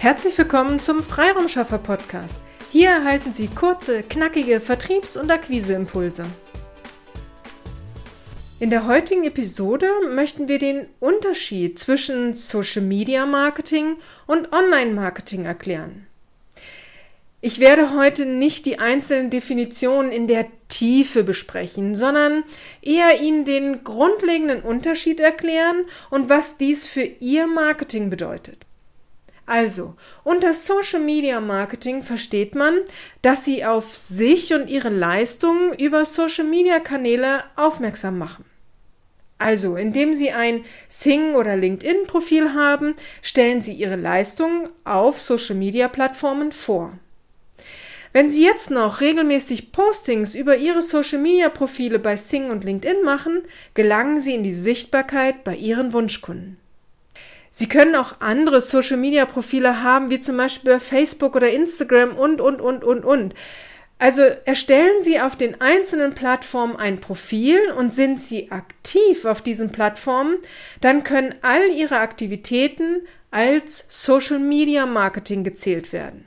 Herzlich willkommen zum Freiraumschaffer Podcast. Hier erhalten Sie kurze, knackige Vertriebs- und Akquiseimpulse. In der heutigen Episode möchten wir den Unterschied zwischen Social Media Marketing und Online Marketing erklären. Ich werde heute nicht die einzelnen Definitionen in der Tiefe besprechen, sondern eher Ihnen den grundlegenden Unterschied erklären und was dies für Ihr Marketing bedeutet. Also, unter Social Media Marketing versteht man, dass Sie auf sich und Ihre Leistungen über Social Media Kanäle aufmerksam machen. Also, indem Sie ein Sing- oder LinkedIn-Profil haben, stellen Sie Ihre Leistungen auf Social Media Plattformen vor. Wenn Sie jetzt noch regelmäßig Postings über Ihre Social Media Profile bei Sing und LinkedIn machen, gelangen Sie in die Sichtbarkeit bei Ihren Wunschkunden. Sie können auch andere Social-Media-Profile haben, wie zum Beispiel bei Facebook oder Instagram und, und, und, und, und. Also erstellen Sie auf den einzelnen Plattformen ein Profil und sind Sie aktiv auf diesen Plattformen, dann können all Ihre Aktivitäten als Social Media Marketing gezählt werden.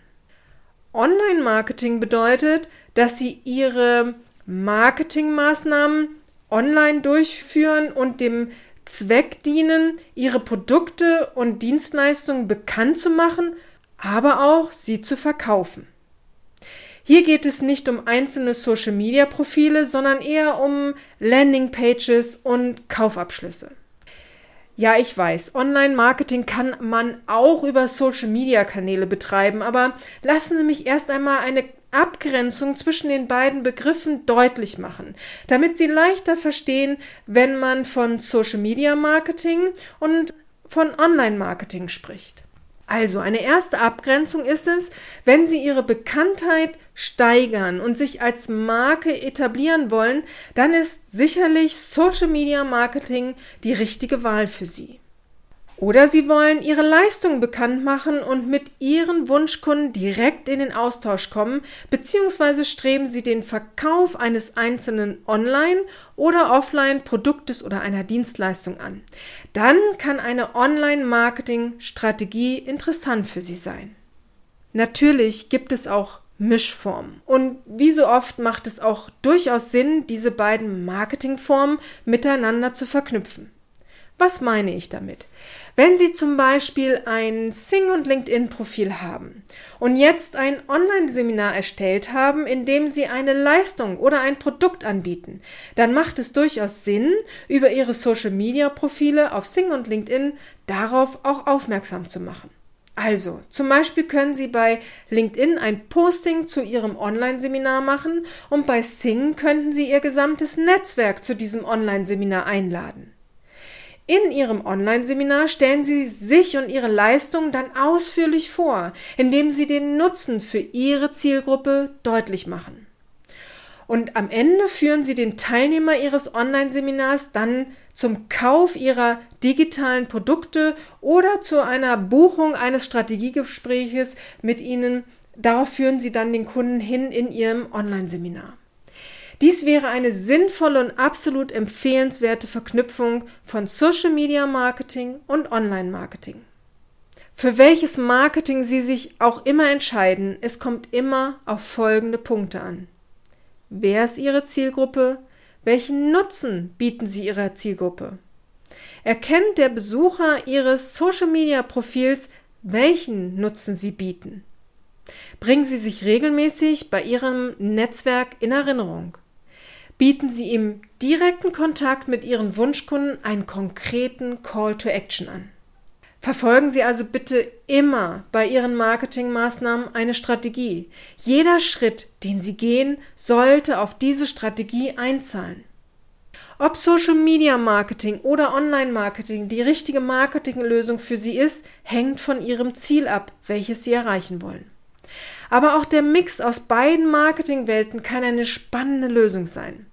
Online Marketing bedeutet, dass Sie Ihre Marketingmaßnahmen online durchführen und dem Zweck dienen, ihre Produkte und Dienstleistungen bekannt zu machen, aber auch sie zu verkaufen. Hier geht es nicht um einzelne Social-Media-Profile, sondern eher um Landing-Pages und Kaufabschlüsse. Ja, ich weiß, Online-Marketing kann man auch über Social-Media-Kanäle betreiben, aber lassen Sie mich erst einmal eine Abgrenzung zwischen den beiden Begriffen deutlich machen, damit Sie leichter verstehen, wenn man von Social Media Marketing und von Online Marketing spricht. Also eine erste Abgrenzung ist es, wenn Sie Ihre Bekanntheit steigern und sich als Marke etablieren wollen, dann ist sicherlich Social Media Marketing die richtige Wahl für Sie. Oder Sie wollen Ihre Leistung bekannt machen und mit Ihren Wunschkunden direkt in den Austausch kommen, beziehungsweise streben Sie den Verkauf eines einzelnen Online- oder Offline-Produktes oder einer Dienstleistung an. Dann kann eine Online-Marketing-Strategie interessant für Sie sein. Natürlich gibt es auch Mischformen. Und wie so oft macht es auch durchaus Sinn, diese beiden Marketingformen miteinander zu verknüpfen. Was meine ich damit? Wenn Sie zum Beispiel ein Sing- und LinkedIn-Profil haben und jetzt ein Online-Seminar erstellt haben, in dem Sie eine Leistung oder ein Produkt anbieten, dann macht es durchaus Sinn, über Ihre Social-Media-Profile auf Sing und LinkedIn darauf auch aufmerksam zu machen. Also, zum Beispiel können Sie bei LinkedIn ein Posting zu Ihrem Online-Seminar machen und bei Sing könnten Sie Ihr gesamtes Netzwerk zu diesem Online-Seminar einladen. In Ihrem Online-Seminar stellen Sie sich und Ihre Leistungen dann ausführlich vor, indem Sie den Nutzen für Ihre Zielgruppe deutlich machen. Und am Ende führen Sie den Teilnehmer Ihres Online-Seminars dann zum Kauf Ihrer digitalen Produkte oder zu einer Buchung eines Strategiegespräches mit Ihnen. Darauf führen Sie dann den Kunden hin in Ihrem Online-Seminar. Dies wäre eine sinnvolle und absolut empfehlenswerte Verknüpfung von Social Media Marketing und Online Marketing. Für welches Marketing Sie sich auch immer entscheiden, es kommt immer auf folgende Punkte an. Wer ist Ihre Zielgruppe? Welchen Nutzen bieten Sie Ihrer Zielgruppe? Erkennt der Besucher Ihres Social Media Profils, welchen Nutzen Sie bieten? Bringen Sie sich regelmäßig bei Ihrem Netzwerk in Erinnerung bieten Sie im direkten Kontakt mit Ihren Wunschkunden einen konkreten Call to Action an. Verfolgen Sie also bitte immer bei Ihren Marketingmaßnahmen eine Strategie. Jeder Schritt, den Sie gehen, sollte auf diese Strategie einzahlen. Ob Social Media Marketing oder Online Marketing die richtige Marketinglösung für Sie ist, hängt von Ihrem Ziel ab, welches Sie erreichen wollen. Aber auch der Mix aus beiden Marketingwelten kann eine spannende Lösung sein.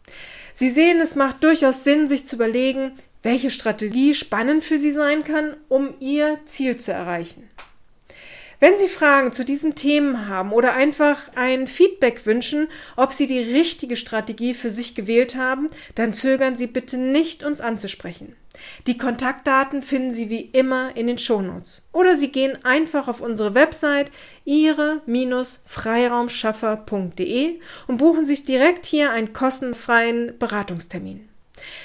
Sie sehen, es macht durchaus Sinn, sich zu überlegen, welche Strategie spannend für Sie sein kann, um Ihr Ziel zu erreichen. Wenn Sie Fragen zu diesen Themen haben oder einfach ein Feedback wünschen, ob Sie die richtige Strategie für sich gewählt haben, dann zögern Sie bitte nicht, uns anzusprechen. Die Kontaktdaten finden Sie wie immer in den Shownotes. Oder Sie gehen einfach auf unsere Website ihre-freiraumschaffer.de und buchen sich direkt hier einen kostenfreien Beratungstermin.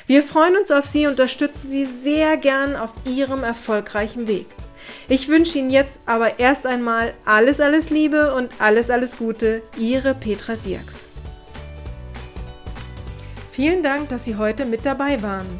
Wir freuen uns auf Sie und unterstützen Sie sehr gern auf Ihrem erfolgreichen Weg. Ich wünsche Ihnen jetzt aber erst einmal alles, alles Liebe und alles, alles Gute. Ihre Petra Sierks. Vielen Dank, dass Sie heute mit dabei waren.